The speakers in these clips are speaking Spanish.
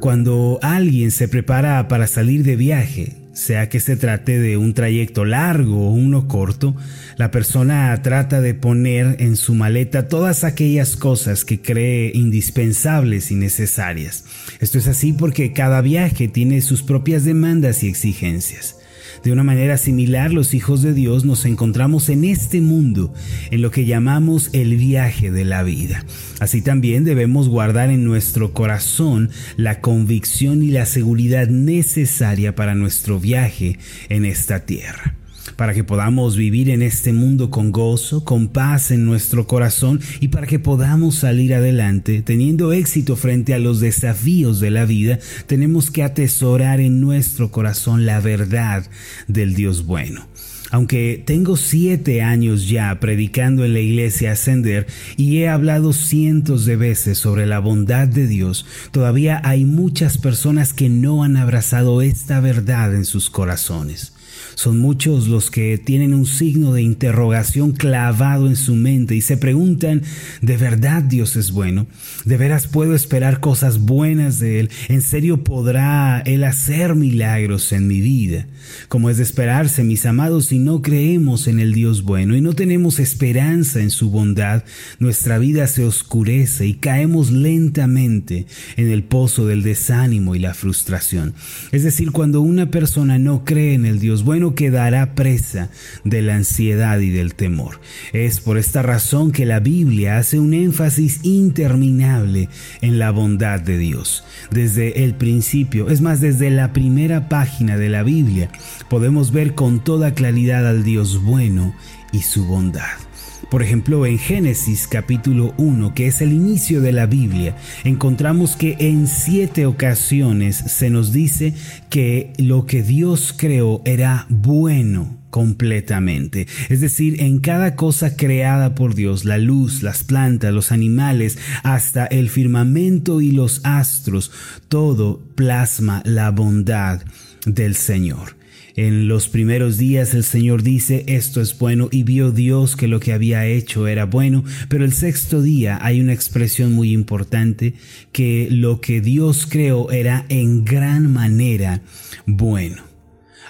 Cuando alguien se prepara para salir de viaje, sea que se trate de un trayecto largo o uno corto, la persona trata de poner en su maleta todas aquellas cosas que cree indispensables y necesarias. Esto es así porque cada viaje tiene sus propias demandas y exigencias. De una manera similar, los hijos de Dios nos encontramos en este mundo, en lo que llamamos el viaje de la vida. Así también debemos guardar en nuestro corazón la convicción y la seguridad necesaria para nuestro viaje en esta tierra para que podamos vivir en este mundo con gozo, con paz en nuestro corazón y para que podamos salir adelante teniendo éxito frente a los desafíos de la vida, tenemos que atesorar en nuestro corazón la verdad del Dios bueno. Aunque tengo siete años ya predicando en la iglesia Ascender y he hablado cientos de veces sobre la bondad de Dios, todavía hay muchas personas que no han abrazado esta verdad en sus corazones. Son muchos los que tienen un signo de interrogación clavado en su mente y se preguntan, ¿de verdad Dios es bueno? ¿De veras puedo esperar cosas buenas de Él? ¿En serio podrá Él hacer milagros en mi vida? Como es de esperarse, mis amados, si no creemos en el Dios bueno y no tenemos esperanza en su bondad, nuestra vida se oscurece y caemos lentamente en el pozo del desánimo y la frustración. Es decir, cuando una persona no cree en el Dios bueno, quedará presa de la ansiedad y del temor. Es por esta razón que la Biblia hace un énfasis interminable en la bondad de Dios. Desde el principio, es más, desde la primera página de la Biblia, podemos ver con toda claridad al Dios bueno y su bondad. Por ejemplo, en Génesis capítulo 1, que es el inicio de la Biblia, encontramos que en siete ocasiones se nos dice que lo que Dios creó era bueno completamente. Es decir, en cada cosa creada por Dios, la luz, las plantas, los animales, hasta el firmamento y los astros, todo plasma la bondad del Señor. En los primeros días el Señor dice, esto es bueno, y vio Dios que lo que había hecho era bueno, pero el sexto día hay una expresión muy importante, que lo que Dios creó era en gran manera bueno.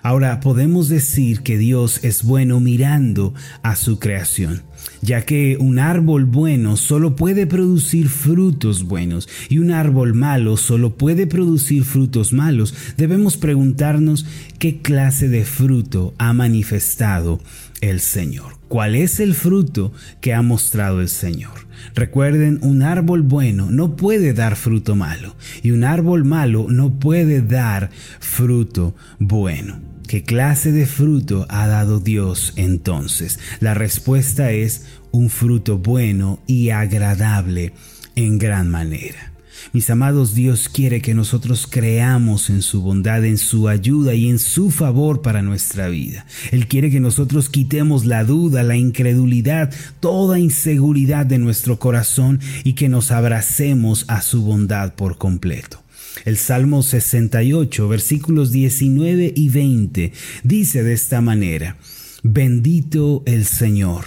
Ahora podemos decir que Dios es bueno mirando a su creación, ya que un árbol bueno solo puede producir frutos buenos y un árbol malo solo puede producir frutos malos. Debemos preguntarnos qué clase de fruto ha manifestado el Señor. ¿Cuál es el fruto que ha mostrado el Señor? Recuerden, un árbol bueno no puede dar fruto malo y un árbol malo no puede dar fruto bueno. ¿Qué clase de fruto ha dado Dios entonces? La respuesta es un fruto bueno y agradable en gran manera. Mis amados, Dios quiere que nosotros creamos en su bondad, en su ayuda y en su favor para nuestra vida. Él quiere que nosotros quitemos la duda, la incredulidad, toda inseguridad de nuestro corazón y que nos abracemos a su bondad por completo. El Salmo 68, versículos 19 y 20, dice de esta manera, Bendito el Señor,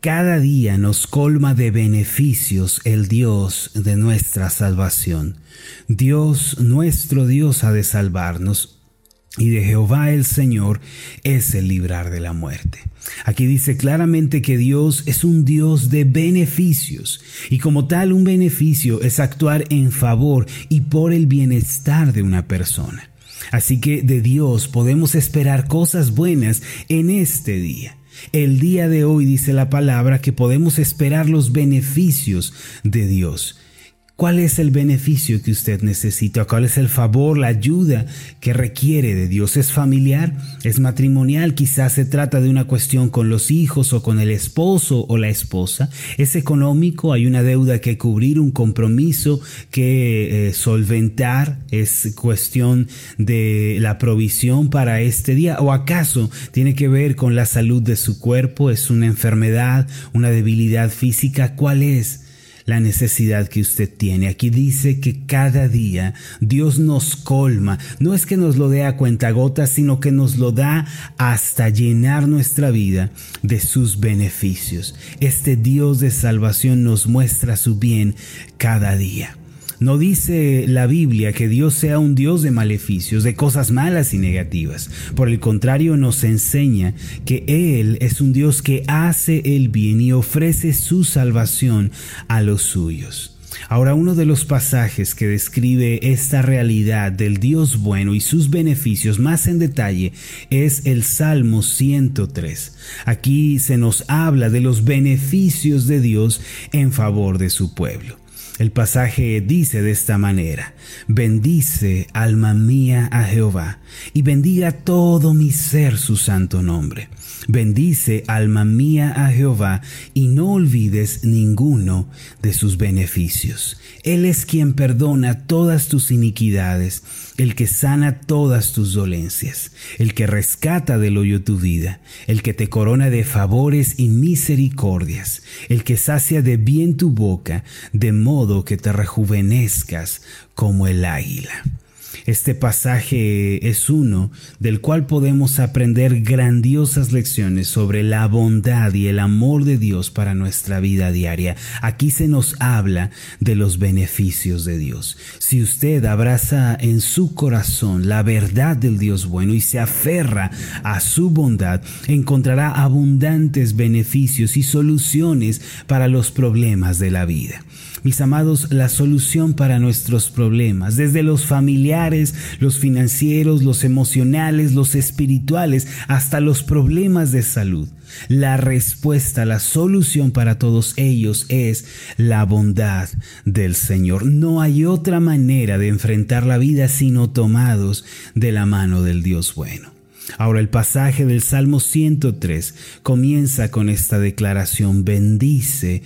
cada día nos colma de beneficios el Dios de nuestra salvación. Dios, nuestro Dios, ha de salvarnos y de Jehová el Señor es el librar de la muerte. Aquí dice claramente que Dios es un Dios de beneficios y como tal un beneficio es actuar en favor y por el bienestar de una persona. Así que de Dios podemos esperar cosas buenas en este día. El día de hoy dice la palabra que podemos esperar los beneficios de Dios. ¿Cuál es el beneficio que usted necesita? ¿Cuál es el favor, la ayuda que requiere de Dios? ¿Es familiar? ¿Es matrimonial? Quizás se trata de una cuestión con los hijos o con el esposo o la esposa. ¿Es económico? ¿Hay una deuda que cubrir, un compromiso que eh, solventar? ¿Es cuestión de la provisión para este día? ¿O acaso tiene que ver con la salud de su cuerpo? ¿Es una enfermedad, una debilidad física? ¿Cuál es? La necesidad que usted tiene. Aquí dice que cada día Dios nos colma. No es que nos lo dé a cuentagotas, sino que nos lo da hasta llenar nuestra vida de sus beneficios. Este Dios de salvación nos muestra su bien cada día. No dice la Biblia que Dios sea un Dios de maleficios, de cosas malas y negativas. Por el contrario, nos enseña que Él es un Dios que hace el bien y ofrece su salvación a los suyos. Ahora uno de los pasajes que describe esta realidad del Dios bueno y sus beneficios más en detalle es el Salmo 103. Aquí se nos habla de los beneficios de Dios en favor de su pueblo. El pasaje dice de esta manera, bendice alma mía a Jehová, y bendiga todo mi ser su santo nombre. Bendice alma mía a Jehová, y no olvides ninguno de sus beneficios. Él es quien perdona todas tus iniquidades, el que sana todas tus dolencias, el que rescata del hoyo tu vida, el que te corona de favores y misericordias, el que sacia de bien tu boca, de modo que te rejuvenezcas como el águila. Este pasaje es uno del cual podemos aprender grandiosas lecciones sobre la bondad y el amor de Dios para nuestra vida diaria. Aquí se nos habla de los beneficios de Dios. Si usted abraza en su corazón la verdad del Dios bueno y se aferra a su bondad, encontrará abundantes beneficios y soluciones para los problemas de la vida. Mis amados, la solución para nuestros problemas, desde los familiares, los financieros, los emocionales, los espirituales, hasta los problemas de salud. La respuesta, la solución para todos ellos es la bondad del Señor. No hay otra manera de enfrentar la vida sino tomados de la mano del Dios bueno. Ahora el pasaje del Salmo 103 comienza con esta declaración, bendice,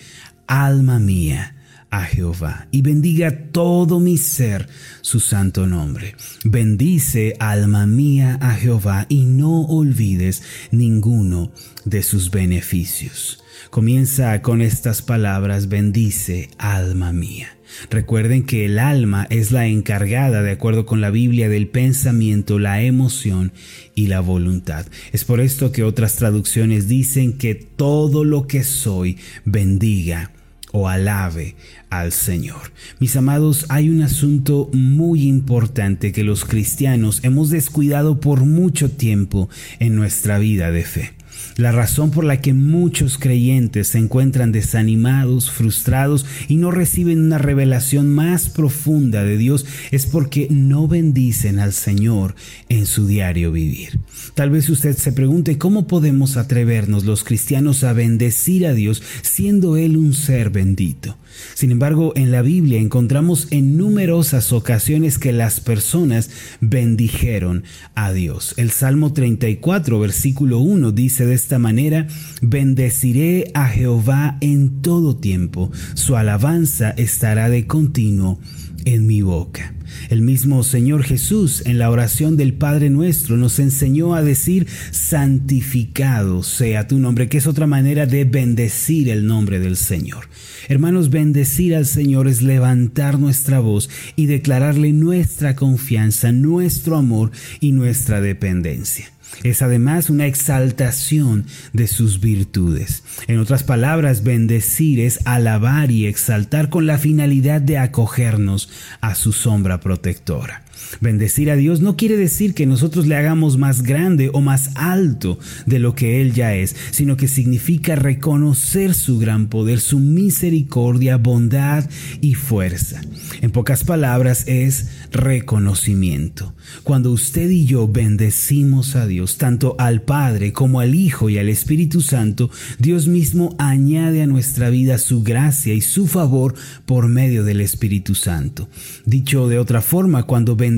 alma mía a Jehová y bendiga todo mi ser su santo nombre. Bendice, alma mía, a Jehová y no olvides ninguno de sus beneficios. Comienza con estas palabras, bendice, alma mía. Recuerden que el alma es la encargada, de acuerdo con la Biblia, del pensamiento, la emoción y la voluntad. Es por esto que otras traducciones dicen que todo lo que soy bendiga o alabe al Señor. Mis amados, hay un asunto muy importante que los cristianos hemos descuidado por mucho tiempo en nuestra vida de fe. La razón por la que muchos creyentes se encuentran desanimados, frustrados y no reciben una revelación más profunda de Dios es porque no bendicen al Señor en su diario vivir. Tal vez usted se pregunte cómo podemos atrevernos los cristianos a bendecir a Dios siendo Él un ser bendito. Sin embargo, en la Biblia encontramos en numerosas ocasiones que las personas bendijeron a Dios. El Salmo 34, versículo 1 dice de esta manera, bendeciré a Jehová en todo tiempo, su alabanza estará de continuo en mi boca. El mismo Señor Jesús en la oración del Padre nuestro nos enseñó a decir santificado sea tu nombre, que es otra manera de bendecir el nombre del Señor. Hermanos, bendecir al Señor es levantar nuestra voz y declararle nuestra confianza, nuestro amor y nuestra dependencia. Es además una exaltación de sus virtudes. En otras palabras, bendecir es alabar y exaltar con la finalidad de acogernos a su sombra protectora. Bendecir a Dios no quiere decir que nosotros le hagamos más grande o más alto de lo que Él ya es, sino que significa reconocer su gran poder, su misericordia, bondad y fuerza. En pocas palabras es reconocimiento. Cuando usted y yo bendecimos a Dios, tanto al Padre como al Hijo y al Espíritu Santo, Dios mismo añade a nuestra vida su gracia y su favor por medio del Espíritu Santo. Dicho de otra forma, cuando bendecimos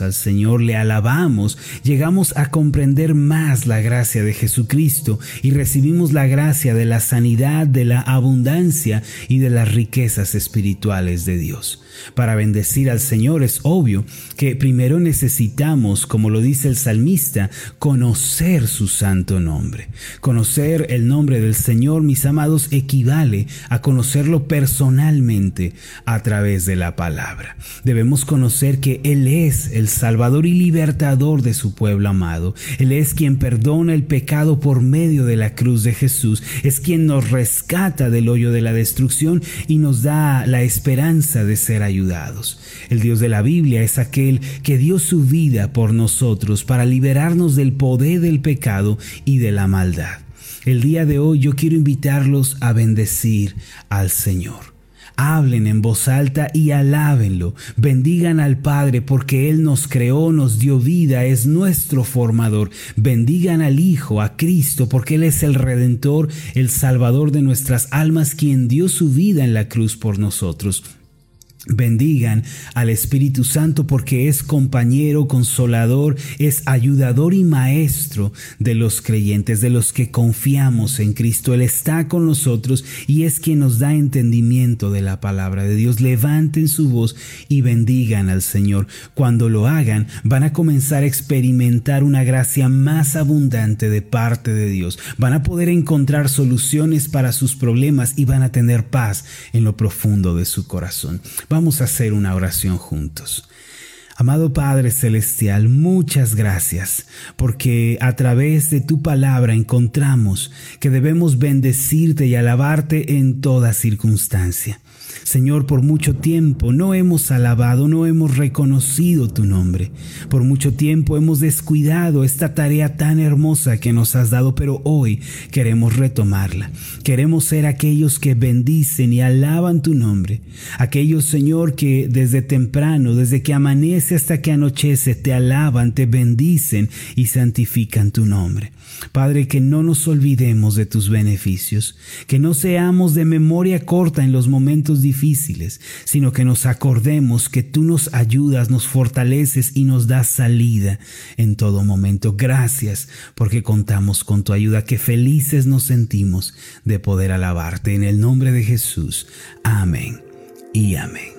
al Señor, le alabamos, llegamos a comprender más la gracia de Jesucristo y recibimos la gracia de la sanidad, de la abundancia y de las riquezas espirituales de Dios. Para bendecir al Señor es obvio que primero necesitamos, como lo dice el salmista, conocer su santo nombre. Conocer el nombre del Señor, mis amados, equivale a conocerlo personalmente a través de la palabra. Debemos conocer que Él es el Salvador y libertador de su pueblo amado. Él es quien perdona el pecado por medio de la cruz de Jesús. Es quien nos rescata del hoyo de la destrucción y nos da la esperanza de ser ayudados. El Dios de la Biblia es aquel que dio su vida por nosotros para liberarnos del poder del pecado y de la maldad. El día de hoy yo quiero invitarlos a bendecir al Señor. Hablen en voz alta y alábenlo. Bendigan al Padre porque Él nos creó, nos dio vida, es nuestro formador. Bendigan al Hijo, a Cristo, porque Él es el Redentor, el Salvador de nuestras almas, quien dio su vida en la cruz por nosotros. Bendigan al Espíritu Santo porque es compañero, consolador, es ayudador y maestro de los creyentes, de los que confiamos en Cristo. Él está con nosotros y es quien nos da entendimiento de la palabra de Dios. Levanten su voz y bendigan al Señor. Cuando lo hagan, van a comenzar a experimentar una gracia más abundante de parte de Dios. Van a poder encontrar soluciones para sus problemas y van a tener paz en lo profundo de su corazón. A hacer una oración juntos. Amado Padre Celestial, muchas gracias, porque a través de tu palabra encontramos que debemos bendecirte y alabarte en toda circunstancia. Señor, por mucho tiempo no hemos alabado, no hemos reconocido tu nombre. Por mucho tiempo hemos descuidado esta tarea tan hermosa que nos has dado, pero hoy queremos retomarla. Queremos ser aquellos que bendicen y alaban tu nombre. Aquellos, Señor, que desde temprano, desde que amanece hasta que anochece, te alaban, te bendicen y santifican tu nombre. Padre, que no nos olvidemos de tus beneficios, que no seamos de memoria corta en los momentos sino que nos acordemos que tú nos ayudas, nos fortaleces y nos das salida en todo momento. Gracias porque contamos con tu ayuda, que felices nos sentimos de poder alabarte. En el nombre de Jesús. Amén y amén.